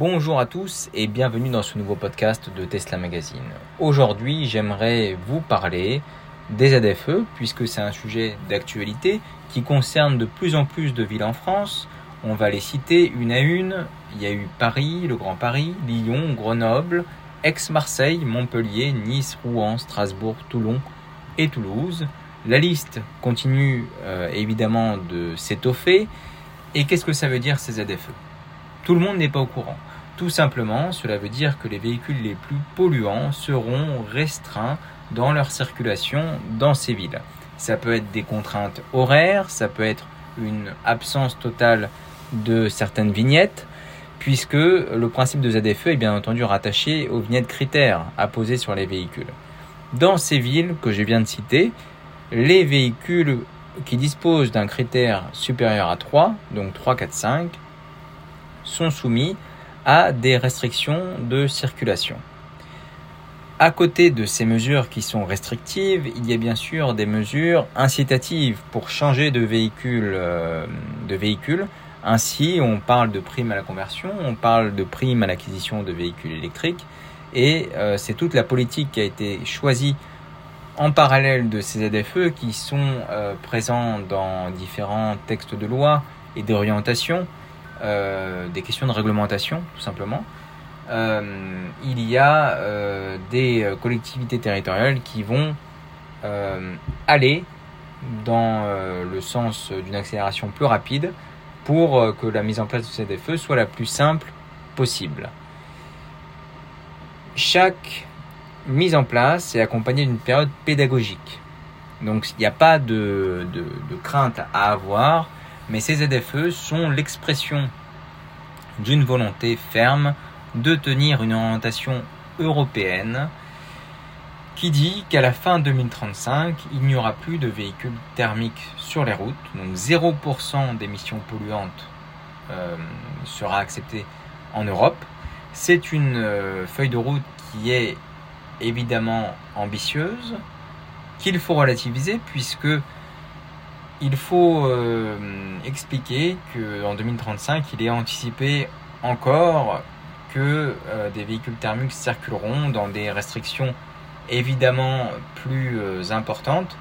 Bonjour à tous et bienvenue dans ce nouveau podcast de Tesla Magazine. Aujourd'hui, j'aimerais vous parler des ZFE puisque c'est un sujet d'actualité qui concerne de plus en plus de villes en France. On va les citer une à une. Il y a eu Paris, le Grand Paris, Lyon, Grenoble, Aix-Marseille, Montpellier, Nice, Rouen, Strasbourg, Toulon et Toulouse. La liste continue euh, évidemment de s'étoffer. Et qu'est-ce que ça veut dire ces ZFE Tout le monde n'est pas au courant. Tout simplement, cela veut dire que les véhicules les plus polluants seront restreints dans leur circulation dans ces villes. Ça peut être des contraintes horaires, ça peut être une absence totale de certaines vignettes, puisque le principe de ZFE est bien entendu rattaché aux vignettes critères à poser sur les véhicules. Dans ces villes que je viens de citer, les véhicules qui disposent d'un critère supérieur à 3, donc 3, 4, 5, sont soumis à des restrictions de circulation. À côté de ces mesures qui sont restrictives, il y a bien sûr des mesures incitatives pour changer de véhicule. Euh. Ainsi, on parle de primes à la conversion, on parle de primes à l'acquisition de véhicules électriques, et euh, c'est toute la politique qui a été choisie en parallèle de ces ZFE qui sont euh, présents dans différents textes de loi et d'orientation, des questions de réglementation tout simplement, euh, il y a des collectivités territoriales qui vont aller dans le sens d'une accélération plus rapide pour que la mise en place de ces ZFE soit la plus simple possible. Chaque mise en place et accompagnée d'une période pédagogique. Donc il n'y a pas de, crainte à avoir, mais ces ZFE sont l'expression d'une volonté ferme de tenir une orientation européenne qui dit qu'à la fin 2035, il n'y aura plus de véhicules thermiques sur les routes, donc 0% d'émissions polluantes euh, sera accepté en Europe. C'est une euh, feuille de route qui est évidemment ambitieuse, qu'il faut relativiser puisque il faut euh, expliquer qu'en 2035, il est anticipé encore que euh, des véhicules thermiques circuleront dans des restrictions évidemment plus euh, importantes,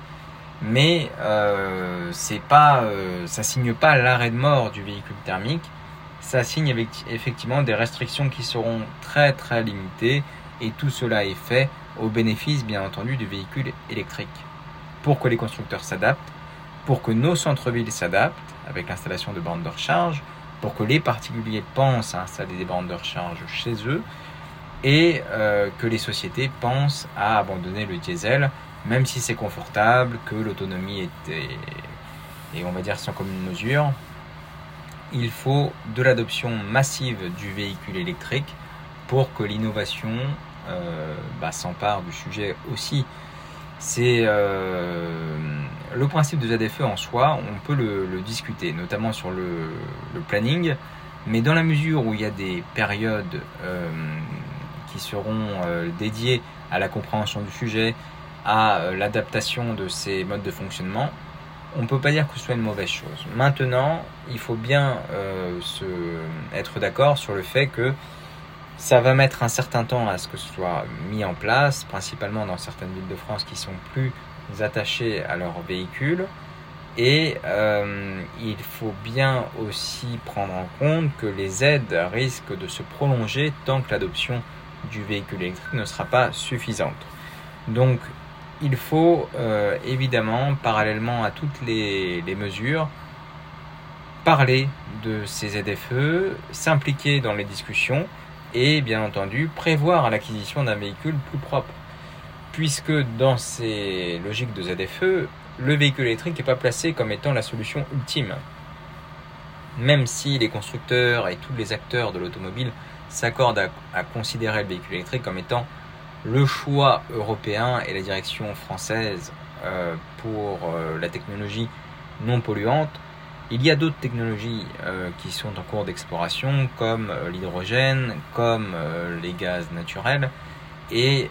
mais c'est pas, ça signe pas l'arrêt de mort du véhicule thermique, ça signe effectivement des restrictions qui seront très très limitées et tout cela est fait au bénéfice bien entendu du véhicule électrique. Pour que les constructeurs s'adaptent, pour que nos centres-villes s'adaptent avec l'installation de bandes de recharge, pour que les particuliers pensent à installer des bandes de recharge chez eux, et euh, que les sociétés pensent à abandonner le diesel, même si c'est confortable, que l'autonomie est, et on va dire sans commune mesure. Il faut de l'adoption massive du véhicule électrique pour que l'innovation euh, bah, s'empare du sujet aussi. C'est euh, le principe de ZFE en soi, on peut le, discuter, notamment sur le, planning, mais dans la mesure où il y a des périodes euh, qui seront dédiées à la compréhension du sujet, à l'adaptation de ces modes de fonctionnement, on ne peut pas dire que ce soit une mauvaise chose. Maintenant, il faut bien se, être d'accord sur le fait que ça va mettre un certain temps à ce que ce soit mis en place, principalement dans certaines villes de France qui sont plus attachées à leurs véhicules. Et euh, il faut bien aussi prendre en compte que les aides risquent de se prolonger tant que l'adoption du véhicule électrique ne sera pas suffisante. Donc il faut euh, évidemment, parallèlement à toutes les, les mesures, parler de ces ZFE, s'impliquer dans les discussions et bien entendu prévoir l'acquisition d'un véhicule plus propre. Puisque dans ces logiques de ZFE, le véhicule électrique n'est pas placé comme étant la solution ultime. Même si les constructeurs et tous les acteurs de l'automobile s'accordent à, considérer le véhicule électrique comme étant le choix européen et la direction française euh, pour euh, la technologie non polluante, il y a d'autres technologies euh, qui sont en cours d'exploration, comme l'hydrogène, comme les gaz naturels, et,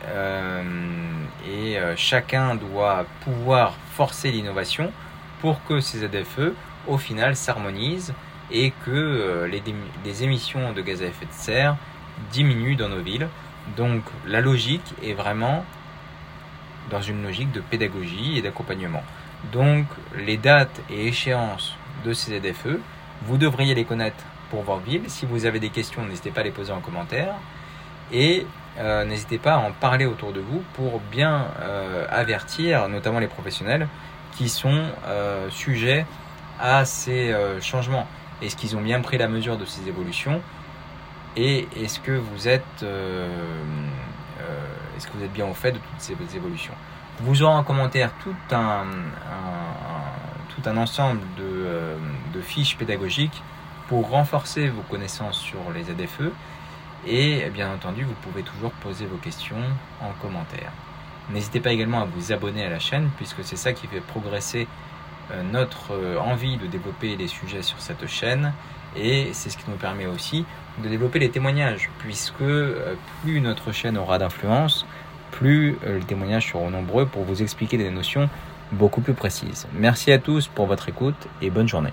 et chacun doit pouvoir forcer l'innovation pour que ces ZFE, au final, s'harmonisent et que les, les émissions de gaz à effet de serre diminuent dans nos villes. Donc la logique est vraiment dans une logique de pédagogie et d'accompagnement. Donc les dates et échéances de ces ZFE, vous devriez les connaître pour votre ville. Si vous avez des questions, n'hésitez pas à les poser en commentaire. Et euh, n'hésitez pas à en parler autour de vous pour bien euh, avertir notamment les professionnels qui sont euh, sujets à ces changements. Est-ce qu'ils ont bien pris la mesure de ces évolutions? Et est-ce que vous êtes, bien au fait de toutes ces évolutions? Vous aurez en commentaire tout un, ensemble de, de fiches pédagogiques pour renforcer vos connaissances sur les ZFE et bien entendu, vous pouvez toujours poser vos questions en commentaire. N'hésitez pas également à vous abonner à la chaîne puisque c'est ça qui fait progresser euh, notre euh, envie de développer les sujets sur cette chaîne et c'est ce qui nous permet aussi de développer les témoignages puisque euh, plus notre chaîne aura d'influence, plus les témoignages seront nombreux pour vous expliquer des notions beaucoup plus précises. Merci à tous pour votre écoute et bonne journée.